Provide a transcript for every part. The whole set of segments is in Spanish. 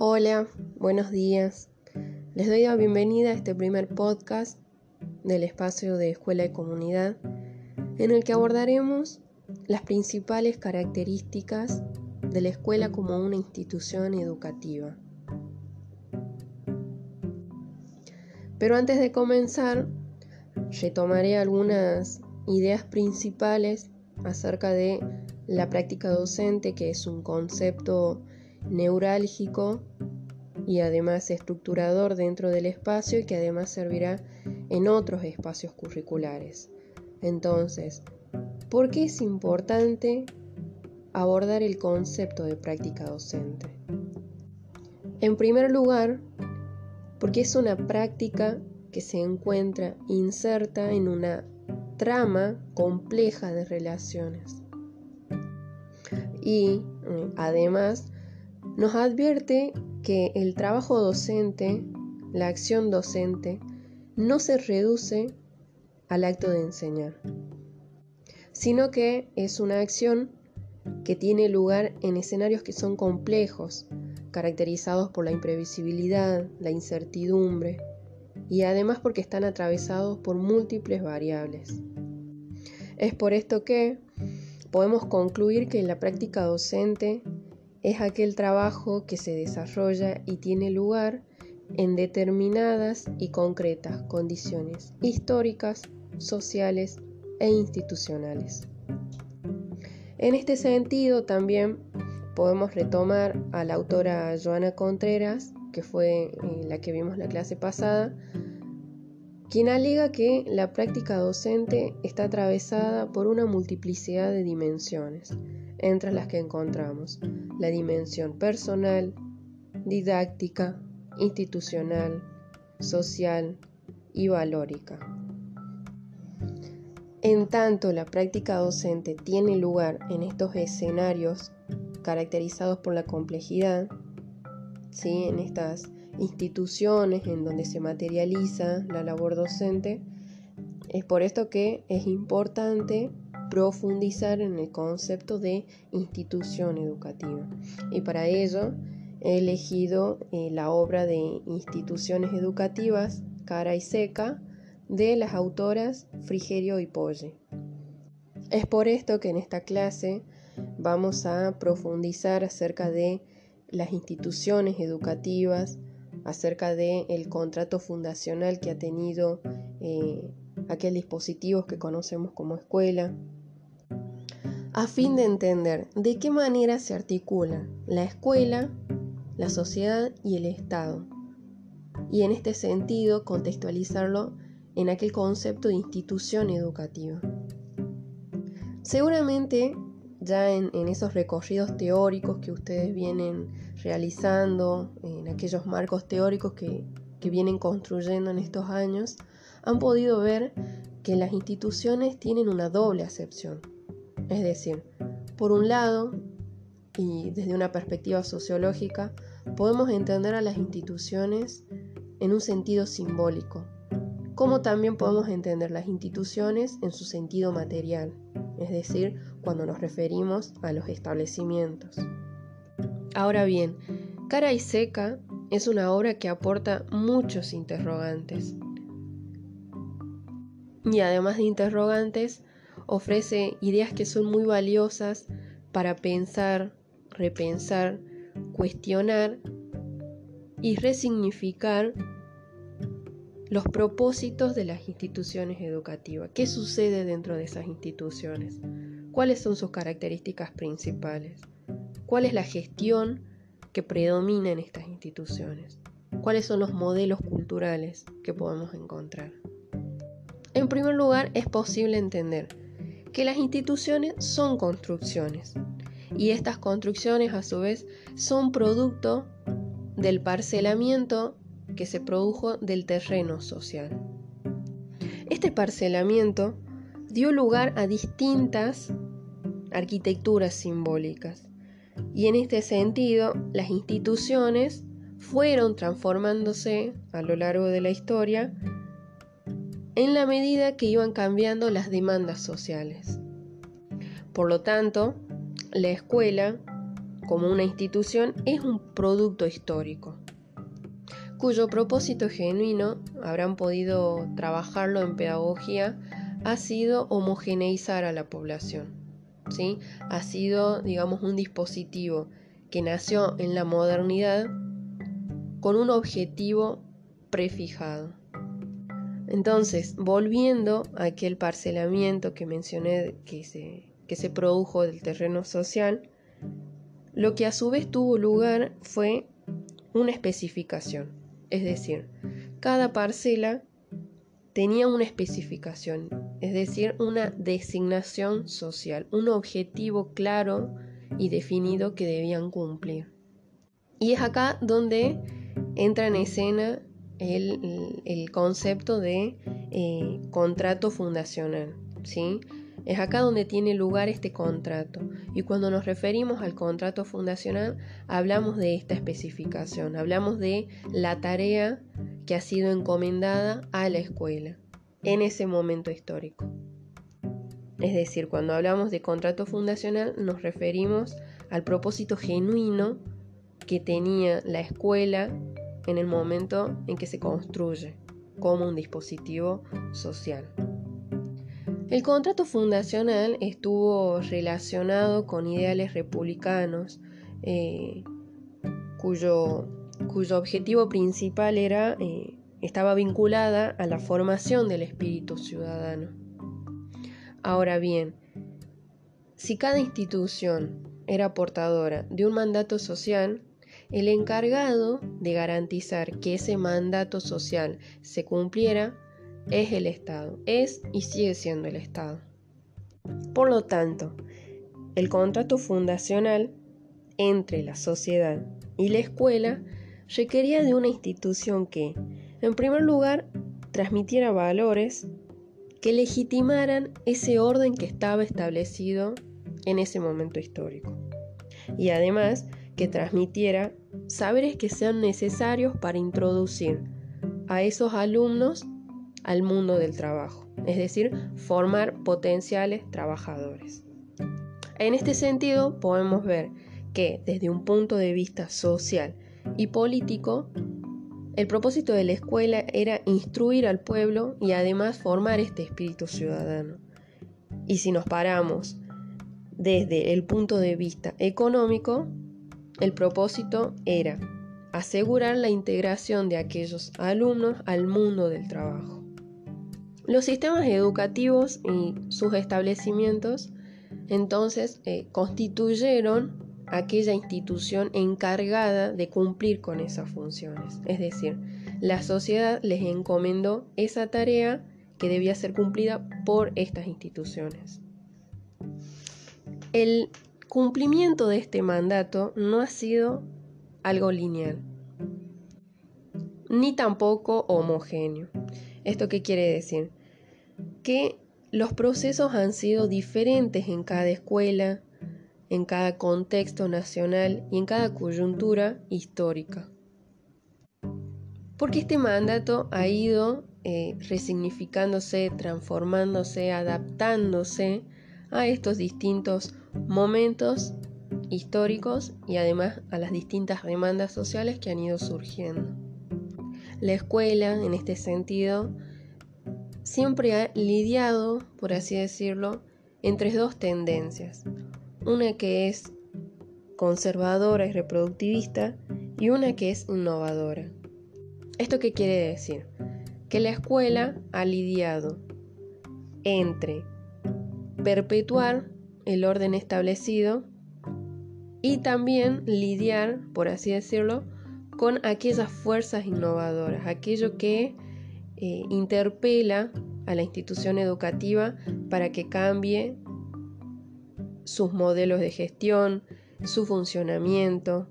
Hola, buenos días. Les doy la bienvenida a este primer podcast del espacio de Escuela y Comunidad, en el que abordaremos las principales características de la escuela como una institución educativa. Pero antes de comenzar, retomaré algunas ideas principales acerca de la práctica docente, que es un concepto neurálgico y además estructurador dentro del espacio y que además servirá en otros espacios curriculares. Entonces, ¿por qué es importante abordar el concepto de práctica docente? En primer lugar, porque es una práctica que se encuentra inserta en una trama compleja de relaciones. Y mm, además nos advierte que el trabajo docente, la acción docente, no se reduce al acto de enseñar, sino que es una acción que tiene lugar en escenarios que son complejos, caracterizados por la imprevisibilidad, la incertidumbre y además porque están atravesados por múltiples variables. Es por esto que podemos concluir que la práctica docente es aquel trabajo que se desarrolla y tiene lugar en determinadas y concretas condiciones históricas, sociales e institucionales. En este sentido también podemos retomar a la autora Joana Contreras, que fue eh, la que vimos la clase pasada, quien alega que la práctica docente está atravesada por una multiplicidad de dimensiones, entre las que encontramos la dimensión personal, didáctica, institucional, social y valórica. En tanto la práctica docente tiene lugar en estos escenarios caracterizados por la complejidad, ¿sí? en estas instituciones en donde se materializa la labor docente, es por esto que es importante profundizar en el concepto de institución educativa. Y para ello he elegido eh, la obra de Instituciones Educativas, Cara y Seca, de las autoras Frigerio y Polle. Es por esto que en esta clase vamos a profundizar acerca de las instituciones educativas, acerca del el contrato fundacional que ha tenido eh, aquel dispositivo que conocemos como escuela, a fin de entender de qué manera se articula la escuela, la sociedad y el Estado, y en este sentido contextualizarlo en aquel concepto de institución educativa. Seguramente ya en, esos recorridos teóricos que ustedes vienen realizando, en aquellos marcos teóricos que, que vienen construyendo en estos años, han podido ver que las instituciones tienen una doble acepción es decir, por un lado, y desde una perspectiva sociológica, podemos entender a las instituciones en un sentido simbólico, como también podemos entender las instituciones en su sentido material, es decir, cuando nos referimos a los establecimientos. Ahora bien, Cara y Seca es una obra que aporta muchos interrogantes. Y además de interrogantes, ofrece ideas que son muy valiosas para pensar, repensar, cuestionar y resignificar los propósitos de las instituciones educativas. ¿Qué sucede dentro de esas instituciones? ¿Cuáles son sus características principales? ¿Cuál es la gestión que predomina en estas instituciones? ¿Cuáles son los modelos culturales que podemos encontrar? En primer lugar, es posible entender que las instituciones son construcciones y estas construcciones a su vez son producto del parcelamiento que se produjo del terreno social. Este parcelamiento dio lugar a distintas arquitecturas simbólicas y en este sentido las instituciones fueron transformándose a lo largo de la historia en la medida que iban cambiando las demandas sociales. Por lo tanto, la escuela como una institución es un producto histórico, cuyo propósito genuino, habrán podido trabajarlo en pedagogía, ha sido homogeneizar a la población. ¿sí? Ha sido, digamos, un dispositivo que nació en la modernidad con un objetivo prefijado. Entonces, volviendo a aquel parcelamiento que mencioné que se, que se produjo del terreno social, lo que a su vez tuvo lugar fue una especificación, es decir, cada parcela tenía una especificación, es decir, una designación social, un objetivo claro y definido que debían cumplir. Y es acá donde entra en escena el, concepto de eh, contrato fundacional. ¿sí? Es acá donde tiene lugar este contrato. Y cuando nos referimos al contrato fundacional, hablamos de esta especificación, hablamos de la tarea que ha sido encomendada a la escuela en ese momento histórico. Es decir, cuando hablamos de contrato fundacional nos referimos al propósito genuino que tenía la escuela en el momento en que se construye como un dispositivo social. El contrato fundacional estuvo relacionado con ideales republicanos, eh, cuyo, cuyo, objetivo principal era, eh, estaba vinculada a la formación del espíritu ciudadano. Ahora bien, si cada institución era portadora de un mandato social, el encargado de garantizar que ese mandato social se cumpliera es el Estado, es y sigue siendo el Estado. Por lo tanto, el contrato fundacional entre la sociedad y la escuela requería de una institución que, en primer lugar, transmitiera valores que legitimaran ese orden que estaba establecido en ese momento histórico. Y además que transmitiera saberes que sean necesarios para introducir a esos alumnos al mundo del trabajo, es decir, formar potenciales trabajadores. En este sentido, podemos ver que desde un punto de vista social y político, el propósito de la escuela era instruir al pueblo y además formar este espíritu ciudadano. Y si nos paramos desde el punto de vista económico, el propósito era asegurar la integración de aquellos alumnos al mundo del trabajo. Los sistemas educativos y sus establecimientos entonces eh, constituyeron aquella institución encargada de cumplir con esas funciones. Es decir, la sociedad les encomendó esa tarea que debía ser cumplida por estas instituciones. El cumplimiento de este mandato no ha sido algo lineal, ni tampoco homogéneo. ¿Esto qué quiere decir? Que los procesos han sido diferentes en cada escuela, en cada contexto nacional y en cada coyuntura histórica. Porque este mandato ha ido eh, resignificándose, transformándose, adaptándose a estos distintos momentos históricos y además a las distintas demandas sociales que han ido surgiendo. La escuela, en este sentido, siempre ha lidiado, por así decirlo, entre dos tendencias. Una que es conservadora y reproductivista y una que es innovadora. ¿Esto qué quiere decir? Que la escuela ha lidiado entre perpetuar el orden establecido y también lidiar, por así decirlo, con aquellas fuerzas innovadoras, aquello que eh, interpela a la institución educativa para que cambie sus modelos de gestión, su funcionamiento.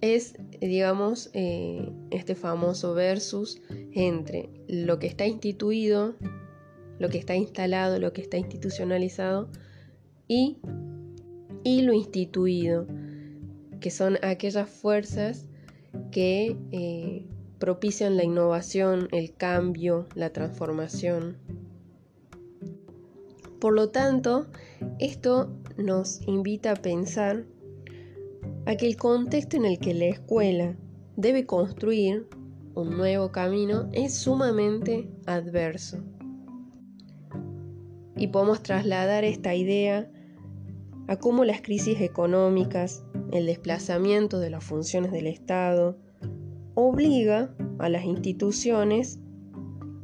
Es, digamos, eh, este famoso versus entre lo que está instituido lo que está instalado, lo que está institucionalizado y, y lo instituido, que son aquellas fuerzas que eh, propician la innovación, el cambio, la transformación. Por lo tanto, esto nos invita a pensar a que el contexto en el que la escuela debe construir un nuevo camino es sumamente adverso. Y podemos trasladar esta idea a cómo las crisis económicas, el desplazamiento de las funciones del Estado, obliga a las instituciones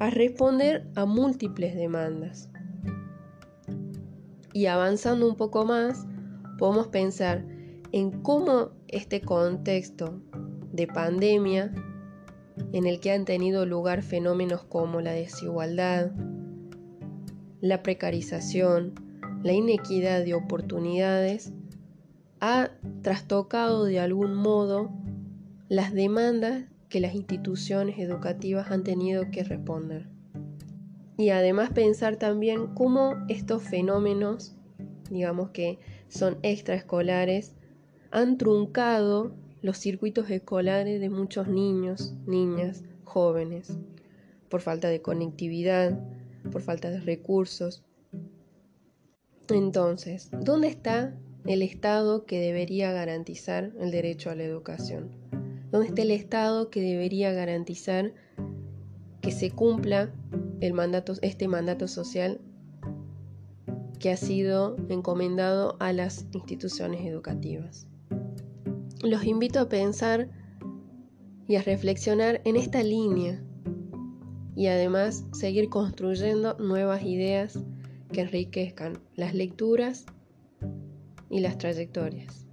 a responder a múltiples demandas. Y avanzando un poco más, podemos pensar en cómo este contexto de pandemia, en el que han tenido lugar fenómenos como la desigualdad, la precarización, la inequidad de oportunidades, ha trastocado de algún modo las demandas que las instituciones educativas han tenido que responder. Y además pensar también cómo estos fenómenos, digamos que son extraescolares, han truncado los circuitos escolares de muchos niños, niñas, jóvenes, por falta de conectividad, por falta de recursos. Entonces, ¿dónde está el Estado que debería garantizar el derecho a la educación? ¿Dónde está el Estado que debería garantizar que se cumpla el mandato, este mandato social que ha sido encomendado a las instituciones educativas? Los invito a pensar y a reflexionar en esta línea y además seguir construyendo nuevas ideas que enriquezcan las lecturas y las trayectorias.